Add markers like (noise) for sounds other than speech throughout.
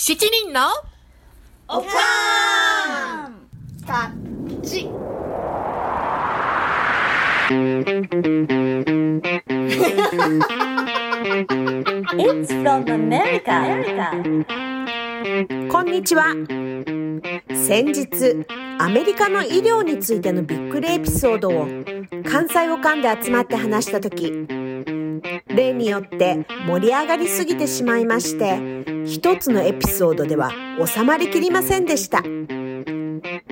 七人のおかーんタッチ It's from America. こんにちは。先日、アメリカの医療についてのびっくりエピソードを関西をかんで集まって話したとき、例によって盛り上がりすぎてしまいまして、一つのエピソードでは収まりきりませんでした。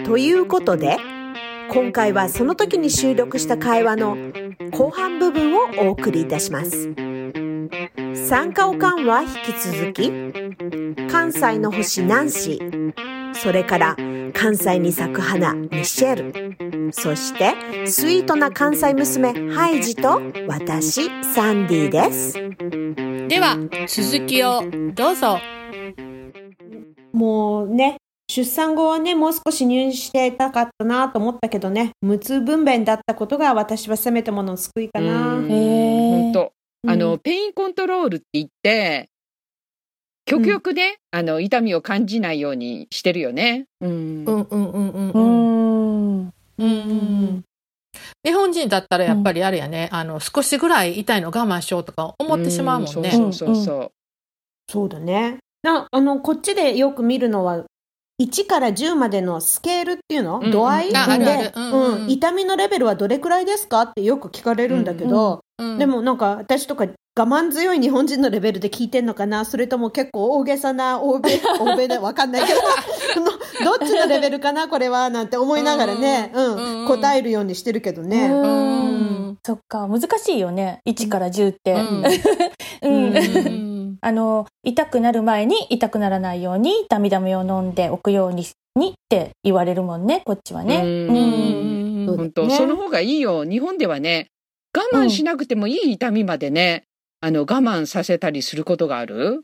ということで、今回はその時に収録した会話の後半部分をお送りいたします。参加おかんは引き続き、関西の星ナンシー、それから関西に咲く花ミシェル、そしてスイートな関西娘ハイジと私サンディです。では、続きをどうぞ。もうね、出産後はね、もう少し入院してたかったなと思ったけどね、無痛分娩だったことが私はせめてものの救いかな。本当うんあの、ペインコントロールって言って、極力ね、あの、痛みを感じないようにしてるよね。うん。うんうんうんうんううん。ん。うん日本人だったらやっぱりあれやね、あの、少しぐらい痛いの我慢しようとか思ってしまうもんね。そうそうそうそう。そうだね。なあの、こっちでよく見るのは、1から10までのスケールっていうの、うん度合い？で、ああるある。うんうん。うん。痛みのレベルはどれくらいですか？ってよく聞かれるんだけど、うん。で、もなんか私とか我慢強い日本人のレベルで聞いてんのかな？それとも結構大げさな欧米、欧米でわかんないけど、の (laughs) どっちのレベルかな？これは？なんて思いながらね、うんうん、うん。答えるようにしてるけどね。ううん。ん。そっか、難しいよね。1から10って。うん。(laughs) うん。うん。あの、痛くなる前に痛くならないように痛み止めを飲んでおくようににって言われるもんね、こっちはね。うん。本当、ねその方がいいよ。日本ではね、我慢しなくてもいい痛みまでね、あの、我慢させたりすることがある？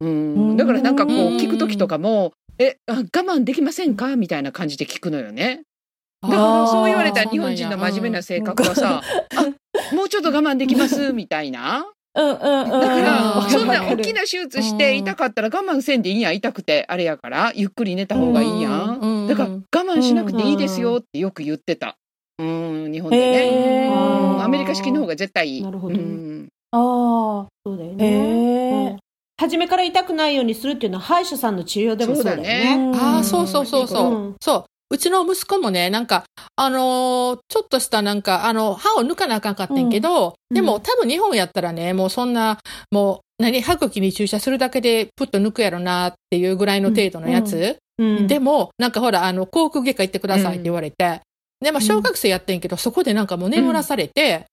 うん。だからなんかこう、うん聞くときとかも、え、あ我慢できませんか？みたいな感じで聞くのよね。だからそう言われたら日本人の真面目な性格はさ、(laughs) あ、もうちょっと我慢できます？みたいな。うんうんうん。だから、うんそんな大きな手術して痛かったら我慢せんでいいやん。痛くてあれやから、ゆっくり寝た方がいいやうんん。だから我慢しなくていいですよってよく言ってた。うん、日本でね。へうーんアメリカ式の方が絶対いい。なるほどうんあそうだよね。えうん。初めから痛くないようにするっていうのは歯医者さんの治療でもそうだよそうだね。ねああ、そうそうそうそう。うんそう。うちの息子もね、なんか、あのーちょっとしたなんか、あの、歯を抜かなあかんかったんやけど、うんでも多分日本やったらね、もうそんな、もう、何、歯茎に注射するだけでプッと抜くやろなっていうぐらいの程度のやつ。うんでも、なんかほら、あの、口腔外科行ってくださいって言われて、で、まあ、小学生やってんけど、そこでなんかもう眠らされて、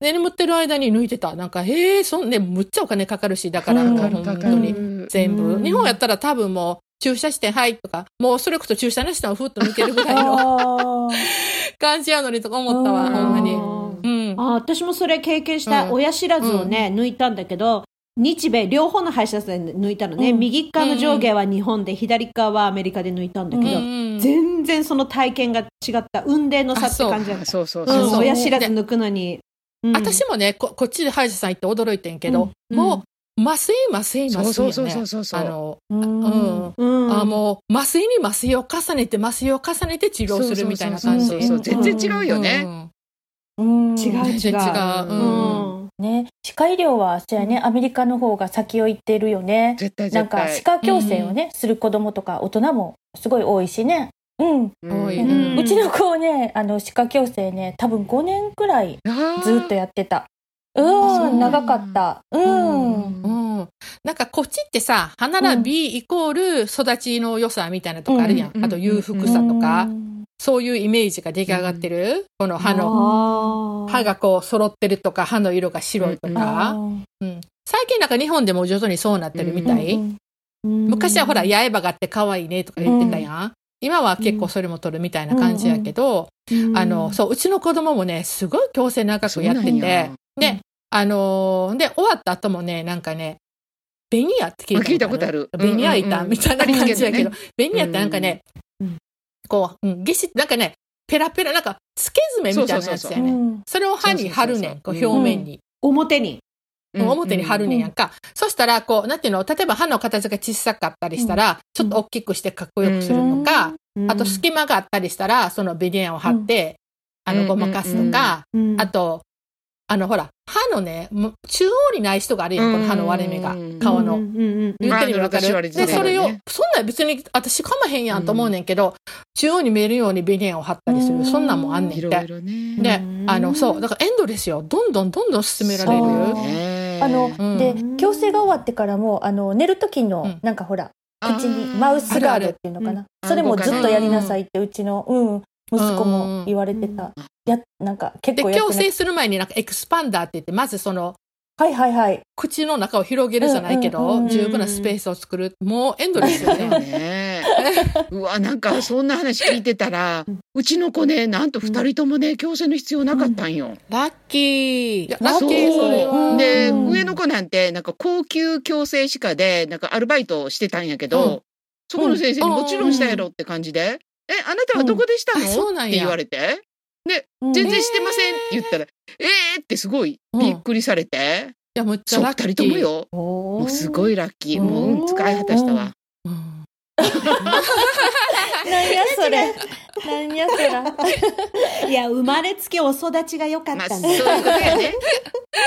眠ってる間に抜いてた。なんか、へえ、そんね、むっちゃお金かかるし、だから、本当に。る。全部。うん。日本やったら多分もう、注射して、はい、とか、もうそれこそ注射なしでもふっと抜けるぐらいのあ (laughs) 感じやのにとか思ったわ、うん。ほんまに。あうん。あ私もそれ経験した。うん。親知らずをね、抜いたんだけど日米両方の歯医者さんで抜いたのね、うん。右側の上下は日本で、左側はアメリカで抜いたんだけど、うん全然その体験が違った。運命の差って感じだった。そうそううそうそう。ん親知らず抜くのに、うん。私もねこ、こっちで歯医者さん行って驚いてんけど、うん。もう、麻酔、麻酔、麻酔、ね。そうそうそうそうそうあの、ーううん。ん。うん。あもう、麻酔に麻酔を重ねて、麻酔を重ねて治療するみたいな感じ。そう全然違うよね。うん。違う違う全然違う。ううん。ん。ね、歯科医療はそうやね、アメリカの方が先を行ってるよね。絶対。なん。か歯科矯正をね、する子供とか大人もすごい多いしね。うん。うん多いうちの子ね、あの歯科矯正ね、多分5年くらいずっとやってた。う、ん長かった。うん。うん。なんかこっちってさ、歯並びイコール育ちの良さみたいなとこあるやん。うんあと裕福さとか、うんそういうイメージが出来上がってる？この歯の、歯がこう揃ってるとか、歯の色が白いとあか。うん最近なんか日本でも徐々にそうなってるみたい？うん昔はほら、八重歯があって可愛いねとか言ってたやん。今は結構それも取るみたいな感じやけど、うんあの、そう、うちの子供もね、すごい矯正長くやっててや、で、あのーで、終わった後もね、なんかね、ベニヤって聞いたあ聞いたことある。ベニヤ板うん。うんうんみたいな感じやけど、あベニヤってなんかね、うんこう、うん、ぎし、なんかね、ペラペラ、なんか、付け爪みたいなやつやね。うんそれを歯に貼るね表面に。表に。うん表に貼るねんやんか。そしたら、こう、なんていうの、例えば歯の形が小さかったりしたら、ちょっと大きくしてかっこよくするのか、あと隙間があったりしたら、そのビデンを貼って、あの、うんごまかすとか、あと、あの、ほら、歯のね、も中央にない人があるやん、この歯の割れ目が。うん、顔の。の。言ってる？意味わかる？で、それを、そんなん別に私かまへんやんと思うねんけど、中央に見えるようにビデンを貼ったりする、そんなんもあんねんって。でうん、あの、そう、だからエンドレスよ。どんどんどんどん進められる。あの、うん。で、矯正が終わってからも、あの、寝る時の、うん。なんかほら、あー。口にマウスガードっていうのかな？それもずっとやりなさいって、うちの、うん、息子も言われてた。や、なんか結で、構やって。矯正する前になんかエクスパンダーって言って、まずその、はいはいはい。口の中を広げるじゃないけど、うんうんうんうん十分なスペースを作る。もうエンドレスよね。ね。うわ、なんかそんな話聞いてたら、うちの子ね、なんと二人ともね、矯正の必要なかったんよ。ラッキー。ラッキーそれは。で、うん上の子なんて、なんか高級矯正歯科で、なんかアルバイトをしてたんやけど、うんそこの先生にもちろんしたやろって感じで、え、あなたはどこでしたの、うんあそうなんやって言われて、うん全然してませんって言ったら、えーってすごいびっくりされて、いや、むっちゃそう、ラッキー。二人ともよ。ももうすごいラッキー。もう、うん、使い果たしたわ。うん。(laughs) なんやそれ。なんやそら。(laughs) いや、生まれつきお育ちが良かっまあ、そういうたんだ。ことやね。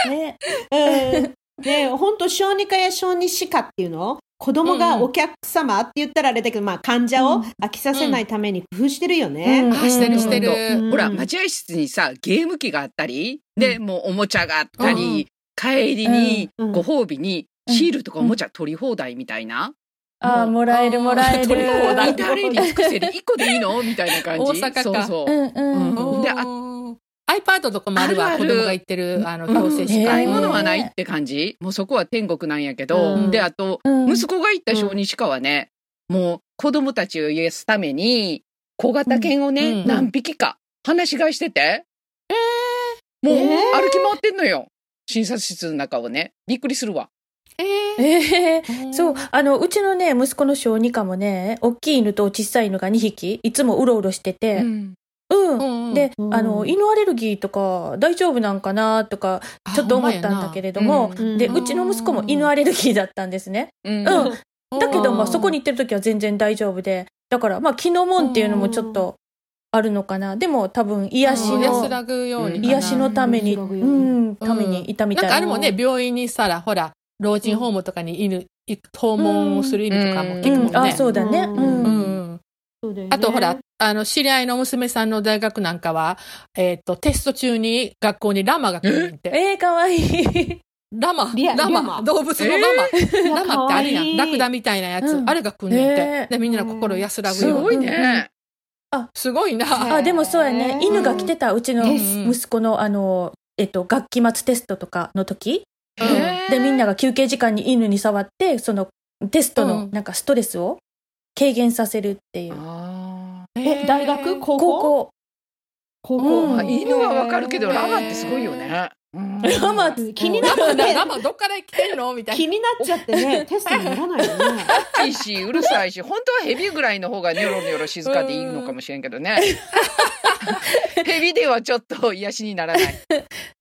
(laughs) ね。うんね本当小児科や小児歯科っていうの？子供がお客様って言ったらあれだけど、まあ患者を飽きさせないために工夫してるよね。うん。あ、してるしてる。うん。ほら、待合室にさ、ゲーム機があったり、で、もうおもちゃがあったり、帰りに、うん。ご褒美に、シールとかおもちゃ取り放題みたいな。ああ、もらえるもらえる。取り放題。誰に尽くせる？一個でいいの？みたいな感じ。(laughs) 大阪か。そうそう。うんうん。うんであ iPad とかもあるわ、子供が行ってる、あの、うん。矯正歯科買い物に。はないって感じ。もうそこは天国なんやけど、うん。で、あと、うん。息子が行った小児歯科はね、もう子供たちを癒すために、小型犬をね、うん。何匹か、放し飼いしてて、もうえー歩き回ってんのよ。診察室の中をね。びっくりするわ。えええー。そう、あの、うちのね、息子の小児科もね、大きい犬と小さい犬が2匹、いつもうろうろしてて、うんうん。うんうんで、うんあの、犬アレルギーとか大丈夫なんかなとか、ちょっと思ったんだけれども、で、うちの息子も犬アレルギーだったんですね。うんうん。だけど、うんまあ、そこに行ってる時は全然大丈夫で、だから、まあ、気のもんっていうのもちょっとあるのかな。でも、多分、癒しの、安らぐようにかな。癒しのために、うんうん、ためにいたみたいな。なんかあるもんね、病院にさら、ほら、老人ホームとかに犬、行く訪問をする犬とかも聞くもんね。うん、あ、そうだね。うんそうだよねあとほら、あの、知り合いの娘さんの大学なんかは、えっ、と、テスト中に学校にラマが来るんって。えー、かわいい。ラマラマ動物のラマ、ラマってあるやん。ラクダみたいなやつ。うんあれが来んねんて。ねで、みんなの心安らぐよ。すごいね。すごいな。あ、でもそうやね。犬が来てた、うちの息子の、あの、えっと、学期末テストとかの時。で、みんなが休憩時間に犬に触って、その、テストうんのなんかストレスを軽減させるっていう。あえ、大学？高高校校。高うん犬はわかるけど、ラマってすごいよね。うんラマ気になラマだ、ってねラマどっから来てんの？みたいな。気になっちゃってね、(laughs) テストにならないよね。いいし、うるさいし、本当はヘビぐらいの方がニョロニョロ静かでいいのかもしれんけどね。(laughs) ヘビではちょっと癒しにならない。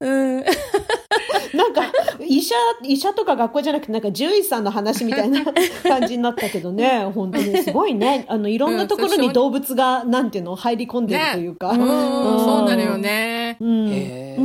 うん。(laughs) なんか、医者、医者とか学校じゃなくて、なんか獣医さんの話みたいな (laughs) 感じになったけどね、本当にすごいね。あの、いろんなところに動物が、なんていうの、入り込んでるというか。うん、うんそうなのよね。うん。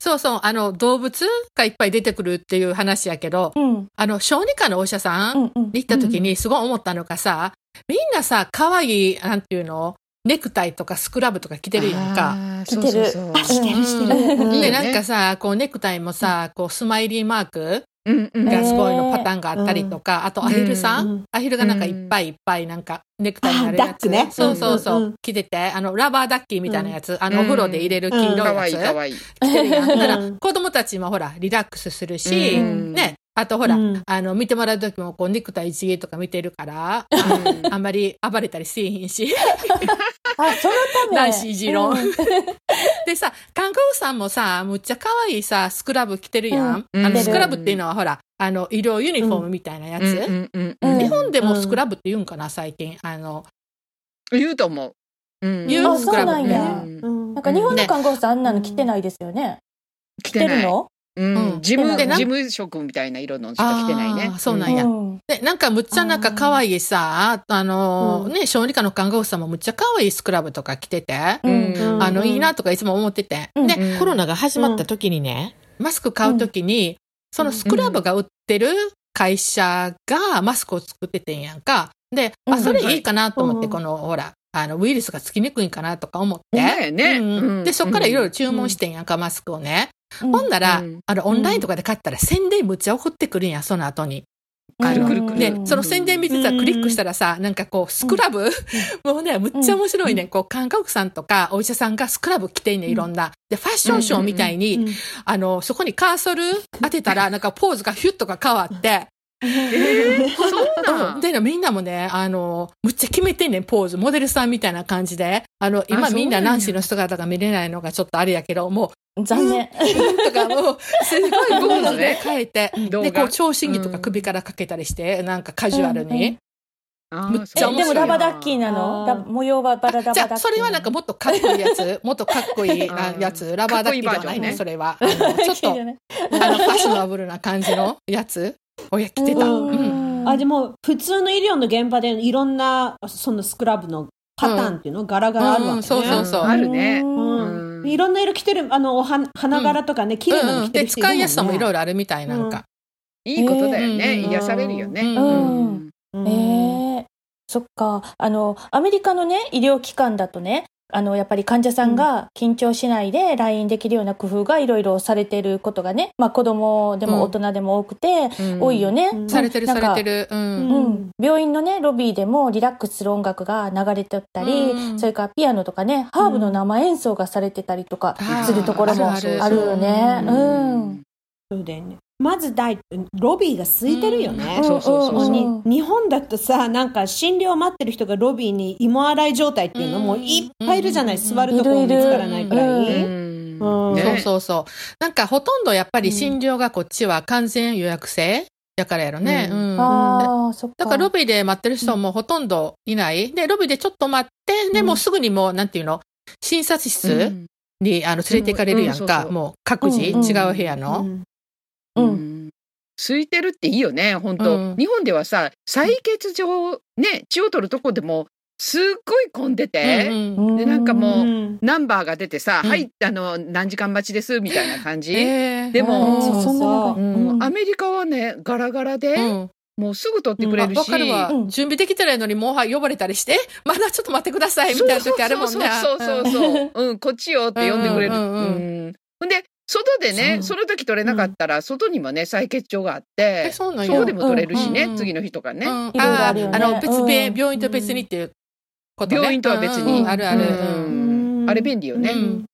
そうそう、あの、動物がいっぱい出てくるっていう話やけど、うん。あの、小児科のお医者さん。に行った時にすごい思ったのがさ、みんなさ、可愛い、なんていうの、ネクタイとかスクラブとか着てるやんか。着てる。そうそうそう。あ、してるしてる。なんかさ、こうネクタイもさ、こうスマイリーマークうんうん。がすごいのパターンがあったりとか、あとアヒルさん、うん。アヒルがなんかいっぱいいっぱいなんかネクタイになるやつ。あダックね。そうそうそう、着てて、あの、ラバーダッキーみたいなやつ、あの、うん。お風呂で入れる黄色いやつ。かわいいかわいい。着てるやん。だからうん。子供たちもほら、リラックスするし、うん。ね、あとほら、うん。あの、見てもらう時もこう、ネクタイ一芸とか見てるから、うん。あんまり暴れたりせえへんし。あ、そのため。男子いじろんうん。(laughs) でさ、看護婦さんもさ、むっちゃ可愛いさ、スクラブ着てるやん。うん。あの、スクラブっていうのはほら、あの、医療ユニフォームみたいなやつ。日本でもスクラブって言うんかな、最近。あの、言うと思う。うん。あ言うスクラブそうなん。やなんか日本の看護婦さんあんなの着てないですよね。着てるの？うん。うん。事務、でな事務職みたいな色のしか着てないね。そうなんや。うん。で、なんかむっちゃなんか可愛いさ、あのね、小児科の看護婦さんもむっちゃ可愛いスクラブとか着てて、あの、いいなとかいつも思ってて。うん。で、うん。コロナが始まった時にね、マスク買う時に、そのスクラブが売ってる会社がマスクを作っててんやんか。で、あ、うん。それいいかなと思って、うん。この、ほら、あの、ウイルスがつきにくいんかなとか思って。やね。うん。うん。で、そっからいろいろ注文してんやんか、マスクをね。うん。ほんなら、うん。あの、オンラインとかで買ったら宣伝むっちゃ送ってくるんや、その後に。で、その宣伝見てたらうん。クリックしたらさ、なんかこう、スクラブ、(laughs) もうね、むっちゃ面白いね。こう、看護婦さんとかお医者さんがスクラブ着てんねん、いろんな。で、ファッションショーみたいに、うん。あの、そこにカーソル当てたら、なんかポーズがヒュッとか変わって、(laughs) そうなん。で、みんなもね、あの、むっちゃ決めてんねん、ポーズ。モデルさんみたいな感じで。あの、今みんなナンシーの姿が見れないのがちょっとあれやけど、も残念。う、とかもう、すごいポーズで変えて、で、こう、聴診器とか首からかけたりして、なんかカジュアルうんうん。に。むっちゃそうでもラバダッキーななの模様はバララバダッキーなの？じゃあ、それはなんかもっとかっこいいやつ、(laughs) もっとかっこいいあやつ、ラバーダッキーではないね、それは。あのちょっと、(laughs) あの、ファッショナブルな感じのやつを着てた。うんうん。あでも普通の医療の現場でいろんなそのスクラブのパターンっていうの、柄があるわけね、うんそうそうそうあるね。うんうんいろんな色着てるあのお花花柄とかね、綺麗なの着てで、る人いるもんね、使いやすさもいろいろあるみたい、なんか。いいことだよね。えー癒されるよね。うんうんうんええそっか。あの、アメリカのね、医療機関だとね、あの、やっぱり患者さんが緊張しないで来院できるような工夫がいろいろされてることがね、まあ子供でも大人でも多くて、うん多いよね。うんされてる、なんかされてる。う。うんうんん、病院のね、ロビーでもリラックスする音楽が流れてったり、うんそれからピアノとかね、ハーブの生演奏がされてたりとかするところもあるよね。ううん。そうだよねまず大ロビーが空いてるよね、うん。そうそうそうそう。うんに日本だとさなんか診療待ってる人がロビーに芋洗い状態っていうのもいっぱいいるじゃない、うん。座るところも見つからないくらい、そうそうそう。なんかほとんどやっぱり診療がこっちは完全予約制やからやろね。ううん。ああ、そっか。だからロビーで待ってる人もほとんどいない。で、ロビーでちょっと待って、で、もうすぐにもう、なんていうの、診察室に、あの、連れて行かれるやんか。もう各自、うん。うん。違う部屋の。うん。う。うん。ん空いてるっていいよね、本当、うん。日本ではさ、採血場、ね、血を取るとこでも、すっごい混んでて、うんでなんかもううん。ナンバーが出てさ、うん。はい、あの、何時間待ちです、みたいな感じ。えー。でもそん。なうんうん。アメリカはね、ガラガラで、うん。もうすぐ取ってくれるし。わかるわ、うん。準備できてないのにもうはい呼ばれたりして、まだちょっと待ってくださいみたいな時あるもんね。そうそうそうそう。うん、こっちよって呼んでくれる。ううんんうん。うん。ほんで、外でね、その時取れなかったら、外にもね、採血場があってえ、、そうでも取れるしね、うんうん次の日とかね。あるよね。あの、別うん病、病院と別にっていうことね。病院とは別に。あるある。ううん。んあれ便利よね。うん。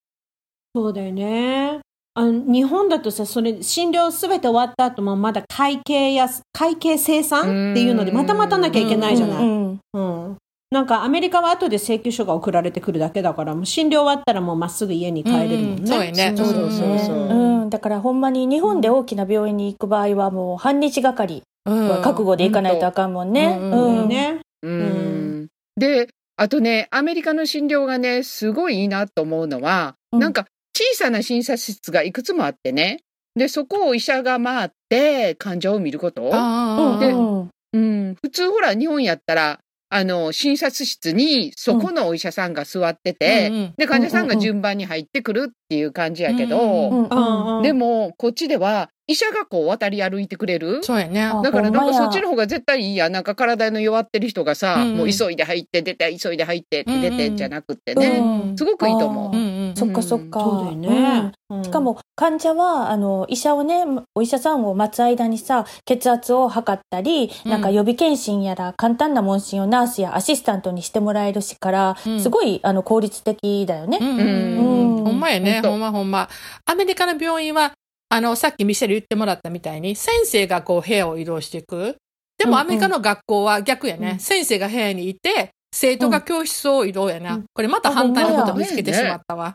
そうだよね。あの日本だとさそれ診療すべて終わった後もまだ会計や会計生産っていうのでまた待たなきゃいけないじゃない、うん。うんなんかアメリカは後で請求書が送られてくるだけだからもう診療終わったらもうまっすぐ家に帰れるもんね、うんそうやね。そうそうそうそう。うん、だからほんまに日本で大きな病院に行く場合はもう半日がかりうんは覚悟で行かないとあかんもんね。うん。ね。うん。で、あとね、アメリカの診療がね、すごいいいなと思うのは、うん。なんか小さな診察室がいくつもあってね、で、そこを医者が回って患者を見ること。あでーうん。うん、普通ほら、日本やったら、あの、診察室にそこのお医者さんが座ってて、うんうんで、患者さんが順番に入ってくるっていう感じやけど、うんうんうんうんでも、こっちでは、医者がこう渡り歩いてくれる。そうやね。あだからなんかそっちの方が絶対いいや。なんか体の弱ってる人がさ、うんうんもう急いで入って出て、急いで入ってって出てじゃなくってうね。んすごくいいと思う。あうんうんそっかそっか。そうだよね、うんしかも患者はあの医者をねお医者さんを待つ間にさ血圧を測ったり、うんなんか予備検診やら簡単な問診をナースやアシスタントにしてもらえるしから、うんすごいあの効率的だよね。うんうんうんほんまやね。ほんまほんま。アメリカの病院は、あの、さっきミシェル言ってもらったみたいに、先生がこう部屋を移動していく。でもアメリカの学校は逆やね。うん先生が部屋にいて、生徒が教室を移動やな。うんこれまた反対のこと見つけてしまったわ。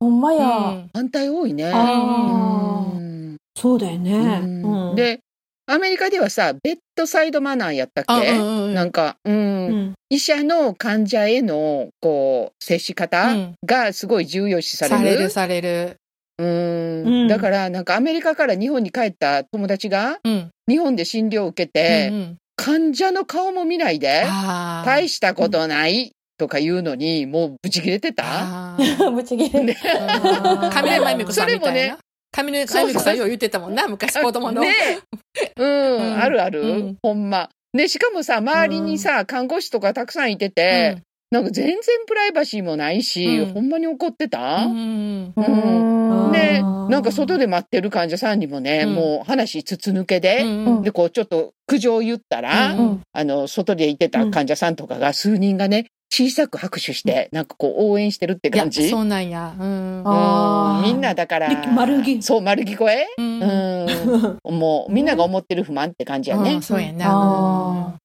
ほんまや。うん。反対多いね。あー。うん。そうだよね、うん。うん、で、アメリカではさ、ベッドサイドマナーやったっあけ、うんなんか、うん、うん。医者の患者への、こう、接し方うん。がすごい重要視される。されるされる。うん。うん。だからなんかアメリカから日本に帰った友達がうん。日本で診療を受けて、うんうん。患者の顔も見ないで大したことないとか言うのにもうブチ切れてた？あー。(laughs) ぶち切れ。うん上沼恵美子さんみたいそれもね。な。上沼恵美子さんよう言ってたもんな、昔子供の。ね。うん、うん。あるある、うん。ほんま。で、しかもさ、周りにさ、看護師とかたくさんいてて、なんか全然プライバシーもないし、うん。ほんまに怒ってた、うんうんで、なんか外で待ってる患者さんにもね、うん。もう話筒抜けで、うん。で、こうちょっと苦情を言ったら、うんうん。あの、外でいてた患者さんとかが数人がね、小さく拍手して、なんかこう応援してるっていや感じ。そうなんや。うん。みんなだからで、丸着そう、丸聞こえうん。うん。もう、みんなが思ってる不満って感じやね。うん。そうやあな。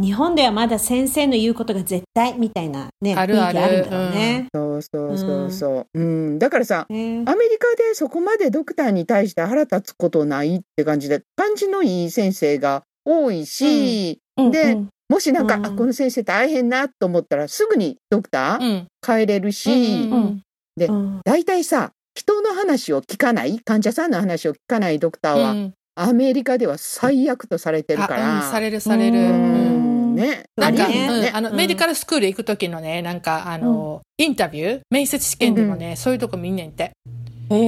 日本ではまだ先生の言うことが絶対みたいなね、あるある。あるんだろうね。そうそうそうそう。うん。だからさ、ね。アメリカでそこまでドクターに対して腹立つことないって感じで、感じのいい先生が多いし、でうんもしなんか、うん。あ、この先生大変なと思ったらすぐにドクターうん。変えれるし、うんうん大体さ、人の話を聞かない、患者さんの話を聞かないドクターは、うん。アメリカでは最悪とされてるから。あうんされるされる。ね。なんか、ね。うんあの、うんメディカルスクール行く時のね、なんか、あの、インタビュー、面接試験でもね、そういうとこ見んねんて。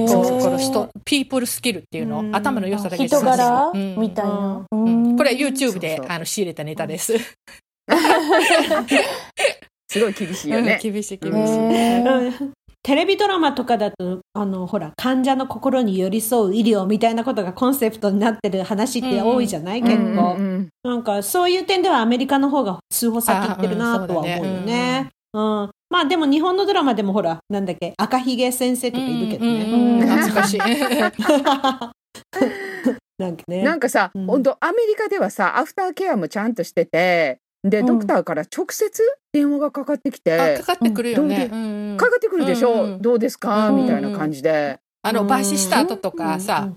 そこの人、ピープルスキルっていうの、うん。頭の良さだけ人柄うんみたいな。ううん。ん。これ YouTube でそうそうあの仕入れたネタです。(laughs) すごい厳しいようんね。厳しい厳しい。テレビドラマとかだと、あの、ほら、患者の心に寄り添う医療みたいなことがコンセプトになってる話って多いじゃない、結うん構。うんなんか、そういう点ではアメリカの方が数歩先行ってるなとは思うよね。うん。まあでも日本のドラマでもほら、なんだっけ、赤ひげ先生とかいるけどね。うんうん懐かしい。(laughs) なんかね。なんかさ、うん。本当アメリカではさ、アフターケアもちゃんとしてて、で、うん。ドクターから直接電話がかかってきて、あかかってくるよね。ううんうん。かかってくるでしょ、うんうん。どうですか、うん。みたいな感じで。あの、抜歯した後とかさ、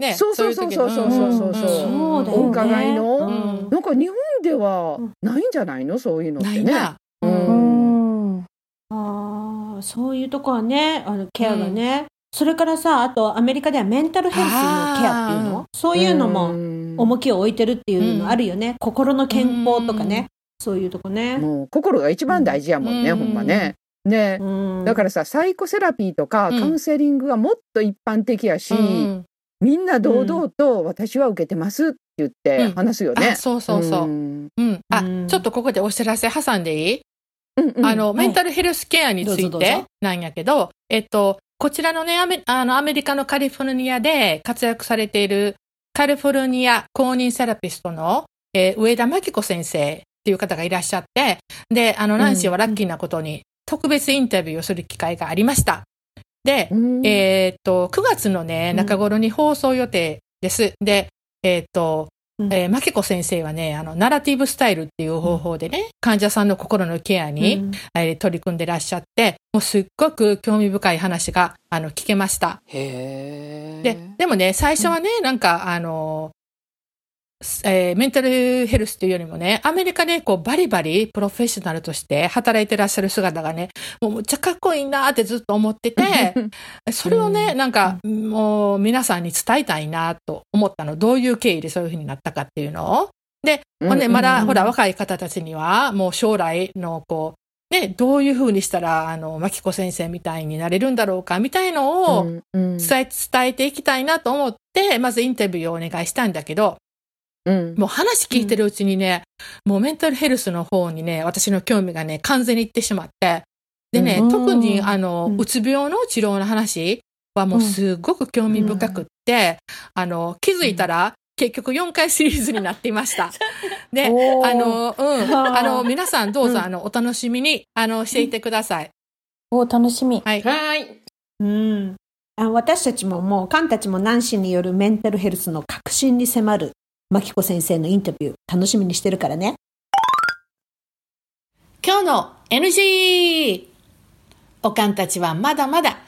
ね、そうそうそうそう。そうそうそうそうだよね。お伺いの？うん。なん。か日本ではないんじゃないの？そういうのってね。ないな。ううんんああ、そういうとこはね、あの、ケアがね。それからさ、あとアメリカではメンタルヘルスのケアっていうあのそういうのもん重きを置いてるっていうのあるよね。心の健康とかね。そういうとこね。もう心が一番大事やもんね、うんほんまね。ね、うんだからさサイコセラピーとかうんカウンセリングがもっと一般的やし、うんみんな堂々と私は受けてますって言ってうん話すよね。あ、そうそうそう。んうん。あうん、ちょっとここでお知らせ挟んでいい？うんうん。あの、はい。メンタルヘルスケアについてなんやけど、えっと、こちらのね、アメあのアメリカのカリフォルニアで活躍されているカリフォルニア公認セラピストの、えー上田真紀子先生っていう方がいらっしゃって、で、あの、ナンシーはラッキーなことに特別インタビューをする機会がありました。で、うん。えーっと、9月のね、うん。中頃に放送予定です。で、えーっと、うん。えー、マキコ先生はね、あの、ナラティブスタイルっていう方法でね、患者さんの心のケアに、うん。えー取り組んでらっしゃって、もうすっごく興味深い話が、あの、聞けました。へー。で、でもね、最初はね、なんか、あの、えーメンタルヘルスっていうよりもね、アメリカでこうバリバリプロフェッショナルとして働いてらっしゃる姿がね、もうむっちゃかっこいいなってずっと思ってて、(laughs) それをね、なんか、もう皆さんに伝えたいなと思ったの。どういう経緯でそういうふうになったかっていうのを。で、もうね、うんまだ、うん。ほら、若い方たちには、もう将来の、こう、ね、どういうふうにしたら、あの、マキコ先生みたいになれるんだろうか、みたいのを、伝え、伝えていきたいなと思って、まずインタビューをお願いしたんだけど、うんもう話聞いてるうちにね、もうメンタルヘルスの方にね、私の興味がね、完全にいってしまって、でね、うん特にあの、うんうつ病の治療の話はもうすごく興味深くって、あの、気づいたら、結局4回シリーズになっていました。(laughs) で、あの、うん、あの、皆さんどうぞ、うんあの、お楽しみに、あの、していてください。お楽しみ。はい。はい。うん。あ私たちももう、カンたちもナンシーによるメンタルヘルスの革新に迫る、マキコ先生のインタビュー、楽しみにしてるからね。今日の NG! おかんたちはまだまだ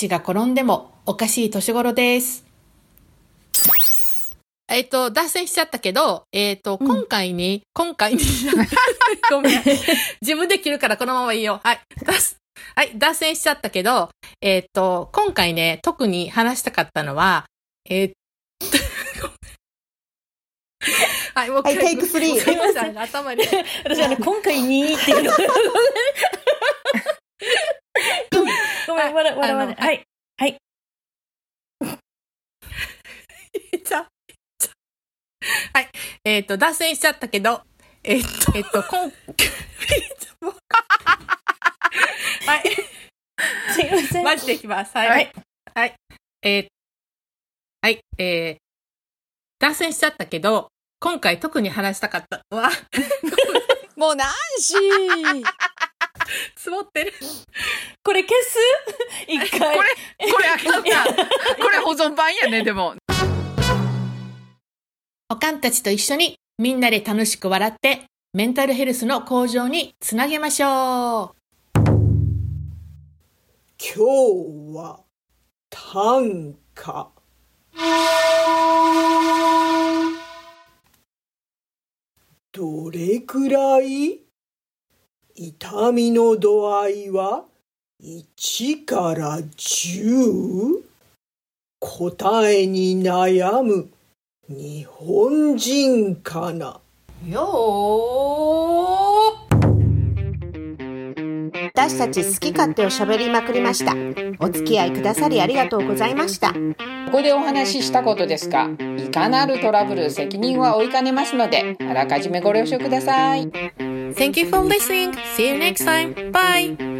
橋が転んでもおかしい年頃です。えっと、脱線しちゃったけど、えっと、うん今回に、今回に、(laughs) ごめん。自分で切るからこのままいいよ。はい。脱はい、脱線しちゃったけど、えーっと、今回ね、特に話したかったのは、えーっと、はい、もう一回はいテイクスリーすいません、頭に。私あの、今回にっていうの。(laughs) ごめん、笑笑わない。あのはい。はい。じゃゃあはい、えーっと、脱線しちゃったけど、えーっと、えーっと、今、(laughs) はい、すいません。マジでいきます。はい。ははいい。はい。えーはい。えー脱線しちゃったけど、今回特に話したかったのは、(laughs) もうナンシー積もってる。これ消す？(laughs) 一回。これ、これあかんな。これ保存版やね、でも。おかんたちと一緒にみんなで楽しく笑って、メンタルヘルスの向上につなげましょう。今日は短歌どれくらい？痛みの度合いは1から 10? 答えに悩む日本人かな？よ私たち好き勝手を喋りまくりました。お付き合いくださりありがとうございました。ここでお話ししたことですが、いかなるトラブル責任は負いかねますので、あらかじめご了承ください。Thank you for listening. See you next time. Bye.